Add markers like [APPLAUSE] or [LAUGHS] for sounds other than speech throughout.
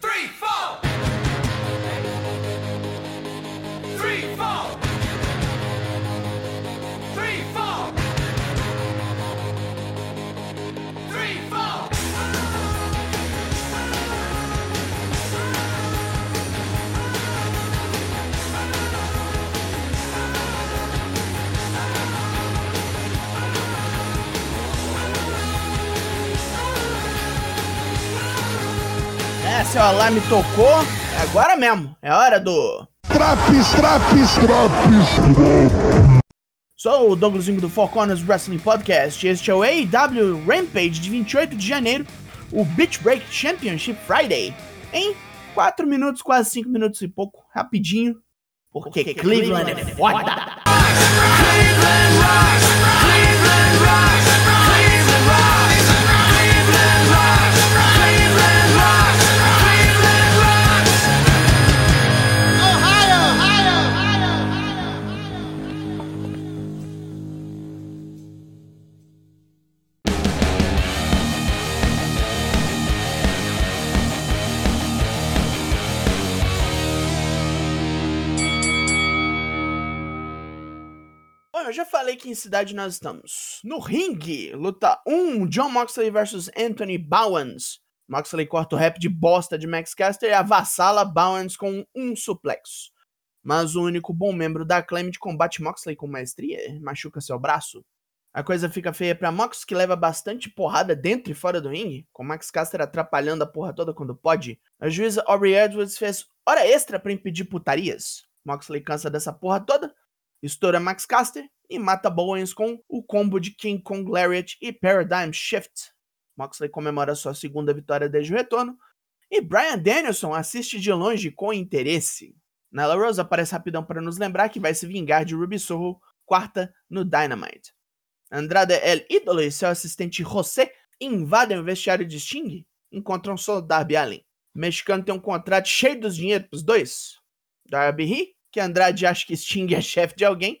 Three, É, seu alarme tocou, é agora mesmo. É hora do. Traps, traps, traps. Sou o Douglasinho do Four Corners Wrestling Podcast. Este é o AEW Rampage de 28 de janeiro, o Beach Break Championship Friday. Em 4 minutos, quase 5 minutos e pouco, rapidinho. Porque Cleveland é foda. Bom, eu já falei que em cidade nós estamos. No ringue, luta 1, John Moxley versus Anthony Bowens. Moxley corta o rap de bosta de Max Caster e avassala Bowens com um suplexo. Mas o único bom membro da Acclaimed combate Moxley com maestria machuca seu braço. A coisa fica feia pra Mox, que leva bastante porrada dentro e fora do ringue, com Max Caster atrapalhando a porra toda quando pode. A juíza Aubrey Edwards fez hora extra pra impedir putarias. Moxley cansa dessa porra toda, estoura Max Caster e mata Bowens com o combo de King Kong Lariat e Paradigm Shift. Moxley comemora sua segunda vitória desde o retorno e Brian Danielson assiste de longe com interesse. Nyla Rose aparece rapidão para nos lembrar que vai se vingar de Ruby Soho quarta no Dynamite. Andrade El Ídolo e seu assistente José invadem o vestiário de Sting e encontram só Darby Allin. O mexicano tem um contrato cheio dos dinheiro pros dois. Darby ri que Andrade acha que Sting é chefe de alguém,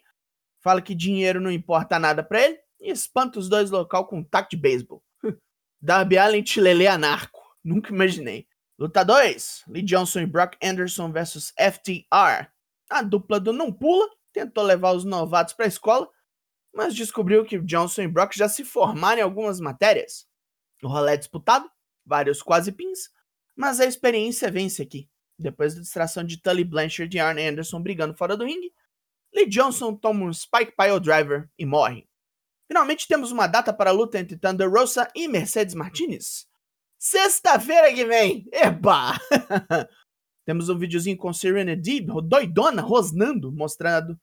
fala que dinheiro não importa nada pra ele e espanta os dois local com um taco de beisebol. [LAUGHS] Darby Allin Chilele anarco, nunca imaginei. Luta 2, Lee Johnson e Brock Anderson versus FTR. A dupla do não pula tentou levar os novatos pra escola, mas descobriu que Johnson e Brock já se formaram em algumas matérias. O rolê é disputado, vários quase pins, mas a experiência vence aqui. Depois da distração de Tully Blanchard e Arn Anderson brigando fora do ringue, Lee Johnson toma um Spike Pile Driver e morre. Finalmente temos uma data para a luta entre Thunder Rosa e Mercedes Martinez. Sexta-feira que vem! Eba! [LAUGHS] temos um videozinho com Serena Deeb, doidona, rosnando, mostrando.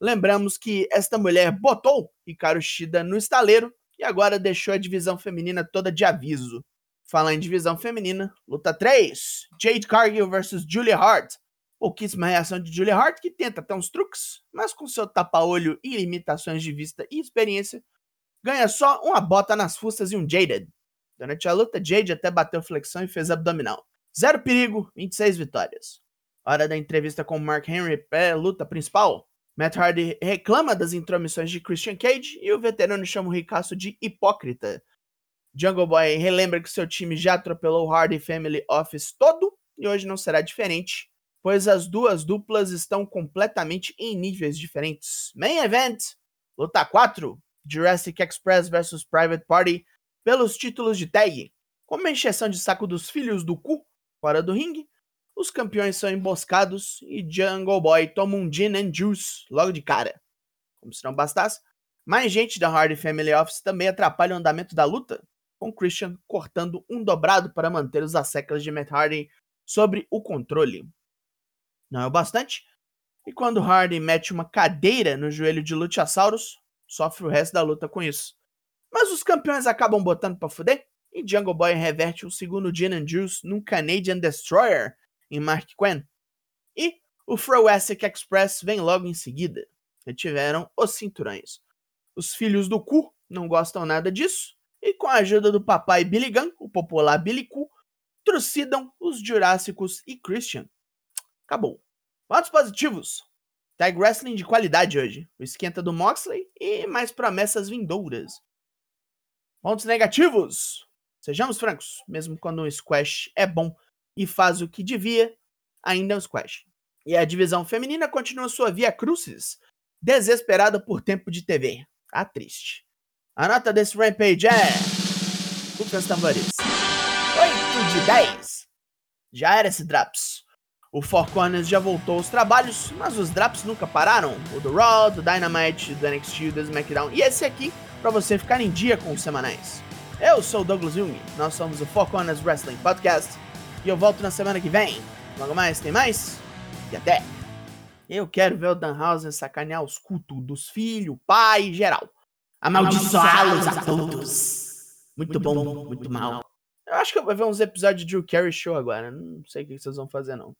Lembramos que esta mulher botou Hikaru Shida no estaleiro e agora deixou a divisão feminina toda de aviso. Falar em divisão feminina, luta 3, Jade Cargill versus Julia Hart. Pouquíssima reação de Julia Hart, que tenta até uns truques, mas com seu tapa-olho e limitações de vista e experiência, ganha só uma bota nas fuças e um Jaded. Durante a luta, Jade até bateu flexão e fez abdominal. Zero perigo, 26 vitórias. Hora da entrevista com Mark Henry pré-luta principal. Matt Hardy reclama das intromissões de Christian Cage e o veterano chama o ricaço de hipócrita. Jungle Boy relembra que seu time já atropelou o Hardy Family Office todo e hoje não será diferente, pois as duas duplas estão completamente em níveis diferentes. Main Event, luta 4, Jurassic Express vs Private Party pelos títulos de tag. Com uma encheção de saco dos filhos do cu fora do ringue, os campeões são emboscados e Jungle Boy toma um Gin and Juice logo de cara. Como se não bastasse, mais gente da Hardy Family Office também atrapalha o andamento da luta, com Christian cortando um dobrado para manter os asseclas de Matt Hardy sobre o controle. Não é o bastante, e quando Hardy mete uma cadeira no joelho de Luchasaurus, sofre o resto da luta com isso. Mas os campeões acabam botando pra fuder, e Jungle Boy reverte o segundo Gin and Juice num Canadian Destroyer em Mark Quinn. E o Froasic Express vem logo em seguida. Retiveram os cinturões. Os filhos do cu não gostam nada disso, e com a ajuda do papai Billy Gunn, o popular Billy Cu, trucidam os Jurássicos e Christian. Acabou. Pontos positivos. Tag Wrestling de qualidade hoje. O esquenta do Moxley e mais promessas vindouras. Pontos negativos. Sejamos francos, mesmo quando um squash é bom, e faz o que devia, ainda é um squash. E a divisão feminina continua sua via crucis, desesperada por tempo de TV. Tá triste. A nota desse Rampage é. Puta os tambores. 8 de 10. Já era esse Draps. O Four Corners já voltou aos trabalhos, mas os Draps nunca pararam. O do Raw, do Dynamite, do NXT, do SmackDown e esse aqui para você ficar em dia com os semanais. Eu sou o Douglas Jung, nós somos o Four Corners Wrestling Podcast e eu volto na semana que vem. Logo mais, tem mais? E até! Eu quero ver o Danhausen sacanear os cultos dos filhos, pai e geral. Amaldiçoá-los a todos. Muito bom, muito mal. Eu acho que vou ver uns episódios de Drew Carey Show agora. Não sei o que vocês vão fazer, não.